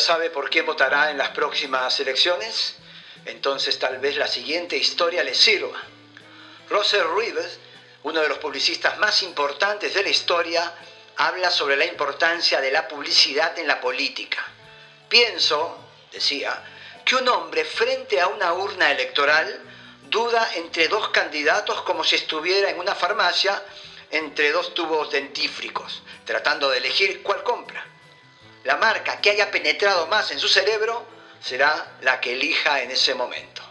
sabe por qué votará en las próximas elecciones? Entonces tal vez la siguiente historia le sirva. Russell Reeves, uno de los publicistas más importantes de la historia, habla sobre la importancia de la publicidad en la política. Pienso, decía, que un hombre frente a una urna electoral duda entre dos candidatos como si estuviera en una farmacia entre dos tubos dentífricos, tratando de elegir cuál compra. La marca que haya penetrado más en su cerebro será la que elija en ese momento.